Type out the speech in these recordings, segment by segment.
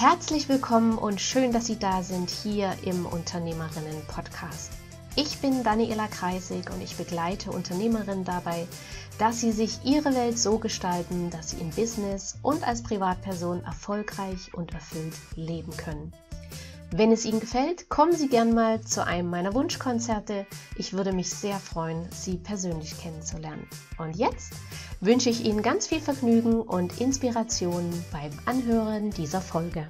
Herzlich willkommen und schön, dass Sie da sind hier im Unternehmerinnen-Podcast. Ich bin Daniela Kreisig und ich begleite Unternehmerinnen dabei, dass sie sich ihre Welt so gestalten, dass sie im Business und als Privatperson erfolgreich und erfüllt leben können. Wenn es Ihnen gefällt, kommen Sie gern mal zu einem meiner Wunschkonzerte. Ich würde mich sehr freuen, Sie persönlich kennenzulernen. Und jetzt wünsche ich Ihnen ganz viel Vergnügen und Inspiration beim Anhören dieser Folge.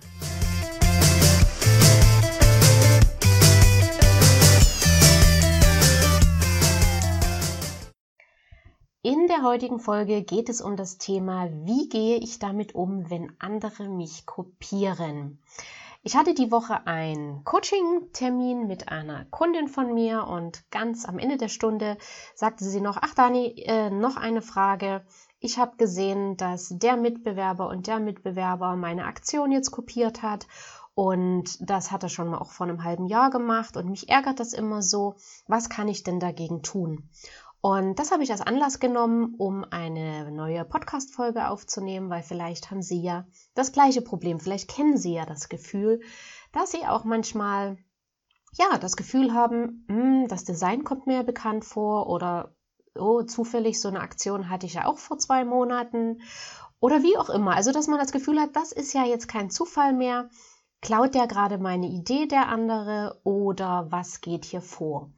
In der heutigen Folge geht es um das Thema, wie gehe ich damit um, wenn andere mich kopieren. Ich hatte die Woche einen Coaching-Termin mit einer Kundin von mir und ganz am Ende der Stunde sagte sie noch, ach Dani, äh, noch eine Frage. Ich habe gesehen, dass der Mitbewerber und der Mitbewerber meine Aktion jetzt kopiert hat und das hat er schon mal auch vor einem halben Jahr gemacht und mich ärgert das immer so. Was kann ich denn dagegen tun? Und das habe ich als Anlass genommen, um eine neue Podcast-Folge aufzunehmen, weil vielleicht haben Sie ja das gleiche Problem. Vielleicht kennen Sie ja das Gefühl, dass Sie auch manchmal, ja, das Gefühl haben, hm, das Design kommt mir bekannt vor oder, oh, zufällig so eine Aktion hatte ich ja auch vor zwei Monaten oder wie auch immer. Also, dass man das Gefühl hat, das ist ja jetzt kein Zufall mehr. Klaut der gerade meine Idee der andere oder was geht hier vor?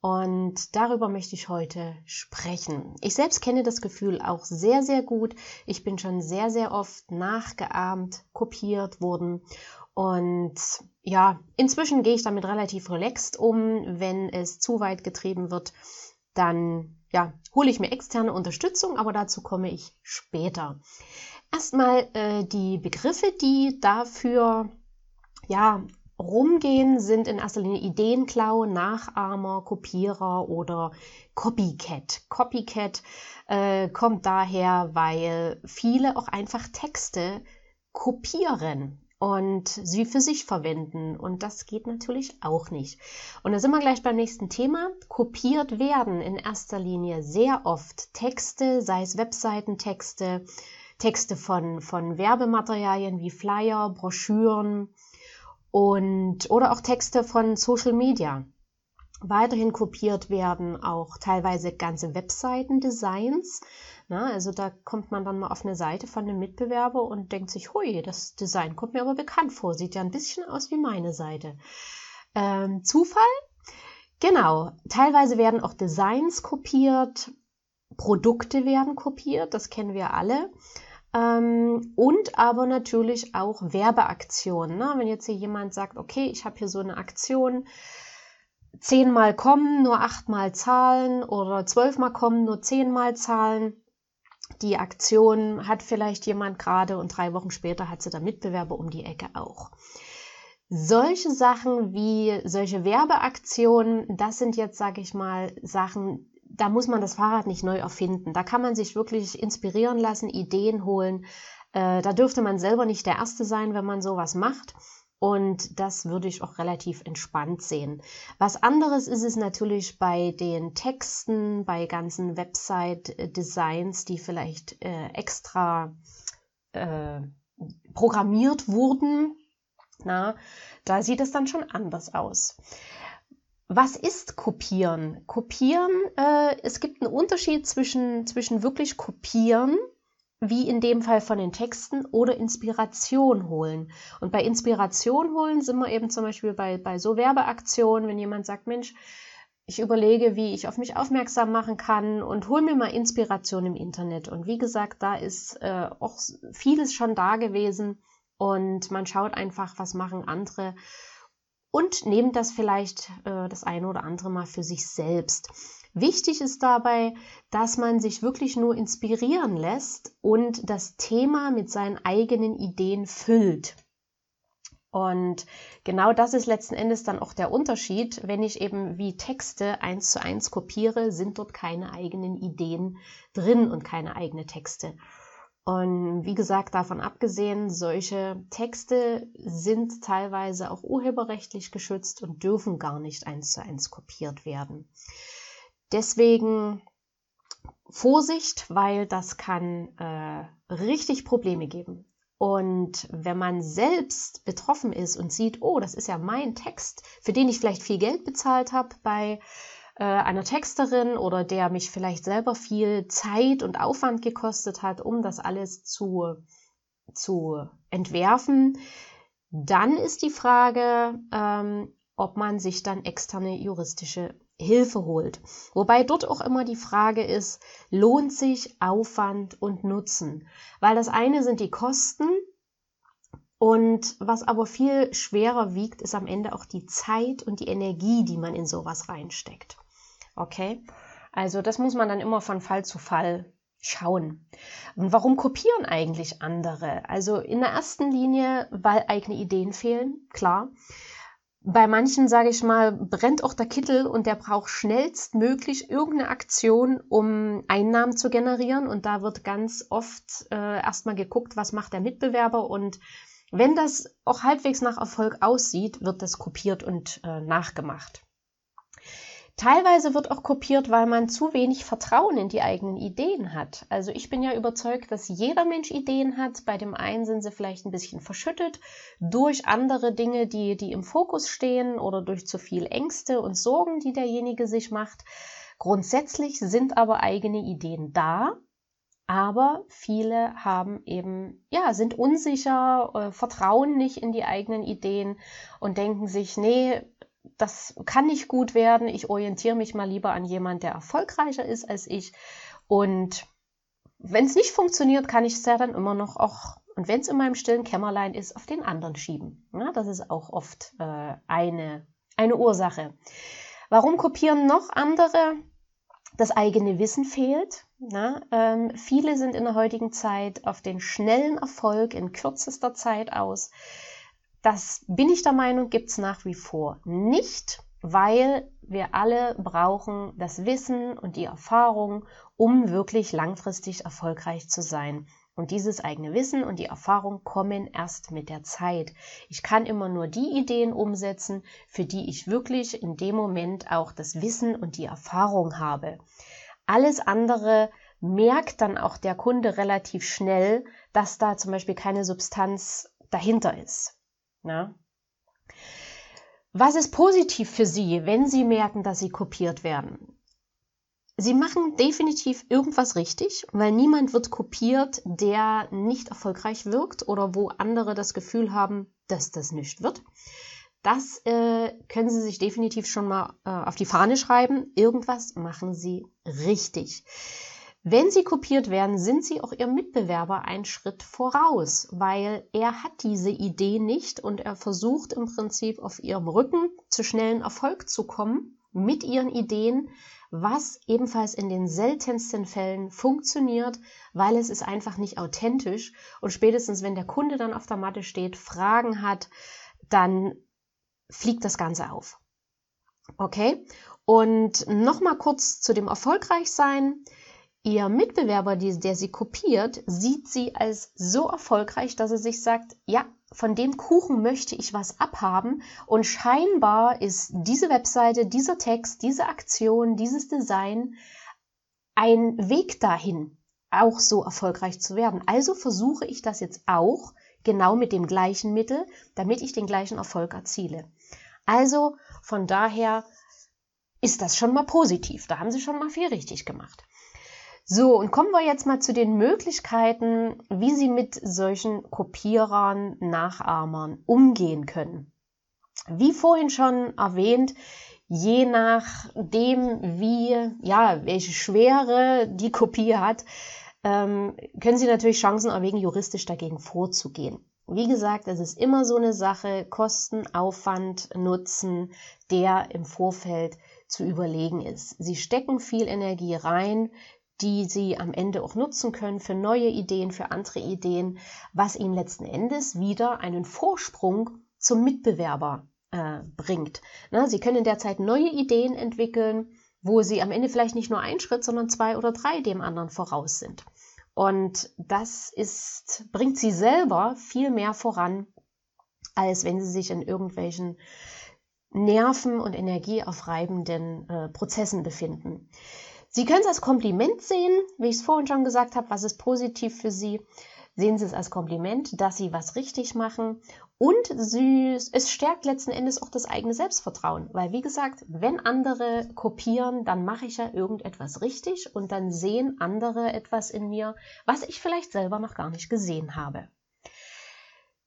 Und darüber möchte ich heute sprechen. Ich selbst kenne das Gefühl auch sehr, sehr gut. Ich bin schon sehr, sehr oft nachgeahmt, kopiert worden. Und ja, inzwischen gehe ich damit relativ relaxed um. Wenn es zu weit getrieben wird, dann ja, hole ich mir externe Unterstützung, aber dazu komme ich später. Erstmal äh, die Begriffe, die dafür ja rumgehen, sind in erster Linie Ideenklau, Nachahmer, Kopierer oder Copycat. Copycat äh, kommt daher, weil viele auch einfach Texte kopieren und sie für sich verwenden. Und das geht natürlich auch nicht. Und da sind wir gleich beim nächsten Thema. Kopiert werden in erster Linie sehr oft Texte, sei es Webseitentexte, Texte von, von Werbematerialien wie Flyer, Broschüren, und oder auch Texte von Social Media. Weiterhin kopiert werden auch teilweise ganze Webseiten-Designs. also da kommt man dann mal auf eine Seite von einem Mitbewerber und denkt sich, hui, das Design kommt mir aber bekannt vor, sieht ja ein bisschen aus wie meine Seite. Ähm, Zufall? Genau, teilweise werden auch Designs kopiert, Produkte werden kopiert, das kennen wir alle. Ähm, und aber natürlich auch Werbeaktionen. Ne? Wenn jetzt hier jemand sagt, okay, ich habe hier so eine Aktion, zehnmal kommen, nur achtmal zahlen oder zwölfmal kommen, nur zehnmal zahlen. Die Aktion hat vielleicht jemand gerade und drei Wochen später hat sie der Mitbewerber um die Ecke auch. Solche Sachen wie solche Werbeaktionen, das sind jetzt, sage ich mal, Sachen, da muss man das Fahrrad nicht neu erfinden. Da kann man sich wirklich inspirieren lassen, Ideen holen. Äh, da dürfte man selber nicht der Erste sein, wenn man sowas macht. Und das würde ich auch relativ entspannt sehen. Was anderes ist es natürlich bei den Texten, bei ganzen Website-Designs, die vielleicht äh, extra äh, programmiert wurden. Na, da sieht es dann schon anders aus. Was ist Kopieren? Kopieren, äh, es gibt einen Unterschied zwischen, zwischen wirklich kopieren, wie in dem Fall von den Texten, oder Inspiration holen. Und bei Inspiration holen sind wir eben zum Beispiel bei, bei so Werbeaktionen, wenn jemand sagt, Mensch, ich überlege, wie ich auf mich aufmerksam machen kann und hol mir mal Inspiration im Internet. Und wie gesagt, da ist äh, auch vieles schon da gewesen und man schaut einfach, was machen andere und nehmt das vielleicht äh, das eine oder andere Mal für sich selbst. Wichtig ist dabei, dass man sich wirklich nur inspirieren lässt und das Thema mit seinen eigenen Ideen füllt. Und genau das ist letzten Endes dann auch der Unterschied. Wenn ich eben wie Texte eins zu eins kopiere, sind dort keine eigenen Ideen drin und keine eigenen Texte. Und wie gesagt, davon abgesehen, solche Texte sind teilweise auch urheberrechtlich geschützt und dürfen gar nicht eins zu eins kopiert werden. Deswegen Vorsicht, weil das kann äh, richtig Probleme geben. Und wenn man selbst betroffen ist und sieht, oh, das ist ja mein Text, für den ich vielleicht viel Geld bezahlt habe bei äh, einer Texterin oder der mich vielleicht selber viel Zeit und Aufwand gekostet hat, um das alles zu, zu entwerfen, dann ist die Frage, ähm, ob man sich dann externe juristische Hilfe holt. Wobei dort auch immer die Frage ist, lohnt sich Aufwand und Nutzen? Weil das eine sind die Kosten und was aber viel schwerer wiegt, ist am Ende auch die Zeit und die Energie, die man in sowas reinsteckt. Okay? Also das muss man dann immer von Fall zu Fall schauen. Und warum kopieren eigentlich andere? Also in der ersten Linie, weil eigene Ideen fehlen, klar bei manchen, sage ich mal, brennt auch der Kittel und der braucht schnellstmöglich irgendeine Aktion, um Einnahmen zu generieren. Und da wird ganz oft äh, erstmal geguckt, was macht der Mitbewerber. Und wenn das auch halbwegs nach Erfolg aussieht, wird das kopiert und äh, nachgemacht. Teilweise wird auch kopiert, weil man zu wenig Vertrauen in die eigenen Ideen hat. Also ich bin ja überzeugt, dass jeder Mensch Ideen hat. Bei dem einen sind sie vielleicht ein bisschen verschüttet durch andere Dinge, die, die im Fokus stehen oder durch zu viel Ängste und Sorgen, die derjenige sich macht. Grundsätzlich sind aber eigene Ideen da. Aber viele haben eben, ja, sind unsicher, äh, vertrauen nicht in die eigenen Ideen und denken sich, nee, das kann nicht gut werden. Ich orientiere mich mal lieber an jemand, der erfolgreicher ist als ich. Und wenn es nicht funktioniert, kann ich es ja dann immer noch auch, und wenn es in meinem stillen Kämmerlein ist, auf den anderen schieben. Ja, das ist auch oft äh, eine, eine Ursache. Warum kopieren noch andere? Das eigene Wissen fehlt. Na, ähm, viele sind in der heutigen Zeit auf den schnellen Erfolg in kürzester Zeit aus. Das bin ich der Meinung, gibt es nach wie vor nicht, weil wir alle brauchen das Wissen und die Erfahrung, um wirklich langfristig erfolgreich zu sein. Und dieses eigene Wissen und die Erfahrung kommen erst mit der Zeit. Ich kann immer nur die Ideen umsetzen, für die ich wirklich in dem Moment auch das Wissen und die Erfahrung habe. Alles andere merkt dann auch der Kunde relativ schnell, dass da zum Beispiel keine Substanz dahinter ist. Na? Was ist positiv für Sie, wenn Sie merken, dass Sie kopiert werden? Sie machen definitiv irgendwas richtig, weil niemand wird kopiert, der nicht erfolgreich wirkt oder wo andere das Gefühl haben, dass das nicht wird. Das äh, können Sie sich definitiv schon mal äh, auf die Fahne schreiben. Irgendwas machen Sie richtig. Wenn sie kopiert werden, sind sie auch ihrem Mitbewerber einen Schritt voraus, weil er hat diese Idee nicht und er versucht im Prinzip auf ihrem Rücken zu schnellen Erfolg zu kommen mit ihren Ideen, was ebenfalls in den seltensten Fällen funktioniert, weil es ist einfach nicht authentisch und spätestens wenn der Kunde dann auf der Matte steht, Fragen hat, dann fliegt das Ganze auf. Okay? Und nochmal kurz zu dem Erfolgreichsein. Ihr Mitbewerber, der sie kopiert, sieht sie als so erfolgreich, dass er sich sagt, ja, von dem Kuchen möchte ich was abhaben und scheinbar ist diese Webseite, dieser Text, diese Aktion, dieses Design ein Weg dahin, auch so erfolgreich zu werden. Also versuche ich das jetzt auch genau mit dem gleichen Mittel, damit ich den gleichen Erfolg erziele. Also von daher ist das schon mal positiv. Da haben sie schon mal viel richtig gemacht. So, und kommen wir jetzt mal zu den Möglichkeiten, wie Sie mit solchen Kopierern, Nachahmern umgehen können. Wie vorhin schon erwähnt, je nachdem, wie, ja, welche Schwere die Kopie hat, ähm, können Sie natürlich Chancen erwägen, juristisch dagegen vorzugehen. Wie gesagt, es ist immer so eine Sache, Kosten, Aufwand, Nutzen, der im Vorfeld zu überlegen ist. Sie stecken viel Energie rein, die sie am Ende auch nutzen können für neue Ideen, für andere Ideen, was ihnen letzten Endes wieder einen Vorsprung zum Mitbewerber äh, bringt. Na, sie können derzeit neue Ideen entwickeln, wo sie am Ende vielleicht nicht nur einen Schritt, sondern zwei oder drei dem anderen voraus sind. Und das ist, bringt sie selber viel mehr voran, als wenn sie sich in irgendwelchen nerven- und energieaufreibenden äh, Prozessen befinden. Sie können es als Kompliment sehen, wie ich es vorhin schon gesagt habe, was ist positiv für Sie. sehen Sie es als Kompliment, dass Sie was richtig machen und sie, es stärkt letzten Endes auch das eigene Selbstvertrauen, weil wie gesagt, wenn andere kopieren, dann mache ich ja irgendetwas richtig und dann sehen andere etwas in mir, was ich vielleicht selber noch gar nicht gesehen habe.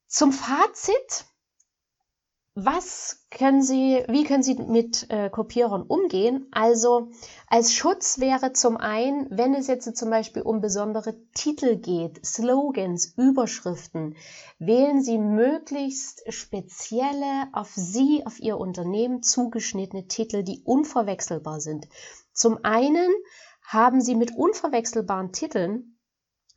Zum Fazit was können Sie, wie können Sie mit äh, Kopierern umgehen? Also als Schutz wäre zum einen, wenn es jetzt zum Beispiel um besondere Titel geht, Slogans, Überschriften, wählen Sie möglichst spezielle, auf Sie, auf Ihr Unternehmen zugeschnittene Titel, die unverwechselbar sind. Zum einen haben Sie mit unverwechselbaren Titeln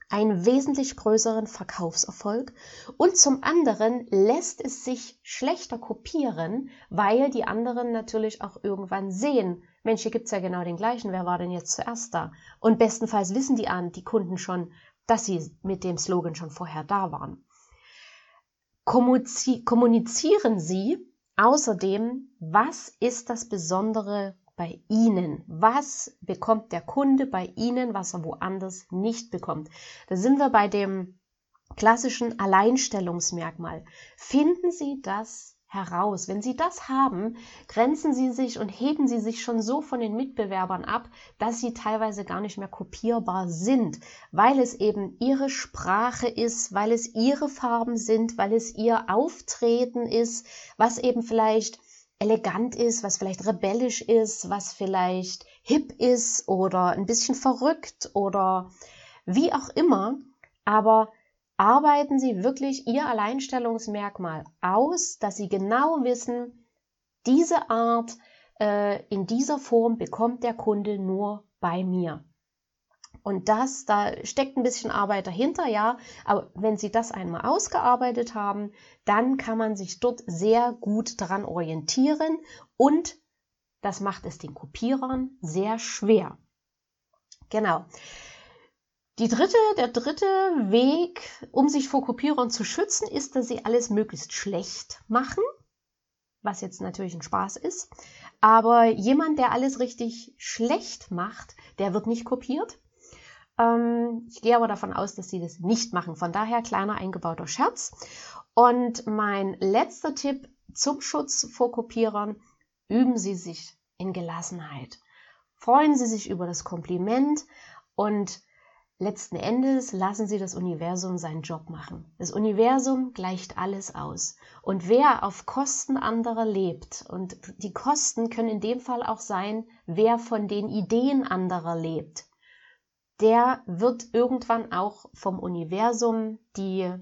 einen wesentlich größeren Verkaufserfolg und zum anderen lässt es sich schlechter kopieren, weil die anderen natürlich auch irgendwann sehen, Mensch, hier gibt's ja genau den gleichen, wer war denn jetzt zuerst da? Und bestenfalls wissen die an, die Kunden schon, dass sie mit dem Slogan schon vorher da waren. Kommunizieren Sie außerdem, was ist das Besondere bei Ihnen? Was bekommt der Kunde bei Ihnen, was er woanders nicht bekommt? Da sind wir bei dem klassischen Alleinstellungsmerkmal. Finden Sie das heraus. Wenn Sie das haben, grenzen Sie sich und heben Sie sich schon so von den Mitbewerbern ab, dass Sie teilweise gar nicht mehr kopierbar sind, weil es eben Ihre Sprache ist, weil es Ihre Farben sind, weil es Ihr Auftreten ist, was eben vielleicht elegant ist, was vielleicht rebellisch ist, was vielleicht hip ist oder ein bisschen verrückt oder wie auch immer. Aber arbeiten Sie wirklich Ihr Alleinstellungsmerkmal aus, dass Sie genau wissen, diese Art äh, in dieser Form bekommt der Kunde nur bei mir. Und das, da steckt ein bisschen Arbeit dahinter, ja. Aber wenn Sie das einmal ausgearbeitet haben, dann kann man sich dort sehr gut daran orientieren und das macht es den Kopierern sehr schwer. Genau. Die dritte, der dritte Weg, um sich vor Kopierern zu schützen, ist, dass sie alles möglichst schlecht machen, was jetzt natürlich ein Spaß ist. Aber jemand, der alles richtig schlecht macht, der wird nicht kopiert. Ähm, ich gehe aber davon aus, dass sie das nicht machen. Von daher kleiner eingebauter Scherz. Und mein letzter Tipp zum Schutz vor Kopierern, üben Sie sich in Gelassenheit. Freuen Sie sich über das Kompliment und letzten Endes lassen Sie das Universum seinen Job machen. Das Universum gleicht alles aus. Und wer auf Kosten anderer lebt, und die Kosten können in dem Fall auch sein, wer von den Ideen anderer lebt, der wird irgendwann auch vom Universum die,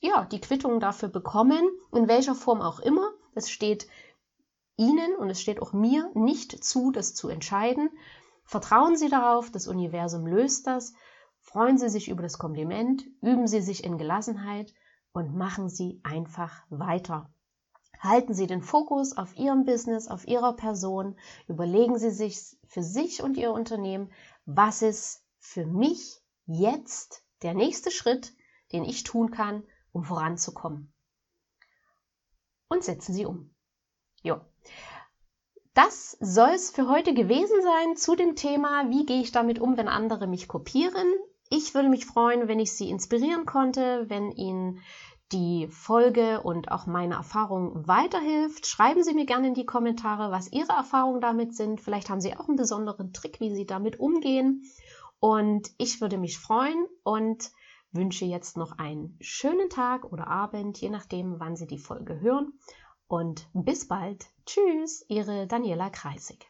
ja, die Quittung dafür bekommen, in welcher Form auch immer. Es steht Ihnen und es steht auch mir nicht zu, das zu entscheiden. Vertrauen Sie darauf, das Universum löst das. Freuen Sie sich über das Kompliment, üben Sie sich in Gelassenheit und machen Sie einfach weiter. Halten Sie den Fokus auf Ihrem Business, auf Ihrer Person. Überlegen Sie sich für sich und Ihr Unternehmen, was ist für mich jetzt der nächste Schritt, den ich tun kann, um voranzukommen. Und setzen Sie um. Jo. Das soll es für heute gewesen sein zu dem Thema, wie gehe ich damit um, wenn andere mich kopieren. Ich würde mich freuen, wenn ich Sie inspirieren konnte, wenn Ihnen die Folge und auch meine Erfahrung weiterhilft. Schreiben Sie mir gerne in die Kommentare, was Ihre Erfahrungen damit sind. Vielleicht haben Sie auch einen besonderen Trick, wie Sie damit umgehen. Und ich würde mich freuen und wünsche jetzt noch einen schönen Tag oder Abend, je nachdem, wann Sie die Folge hören. Und bis bald. Tschüss, Ihre Daniela Kreisig.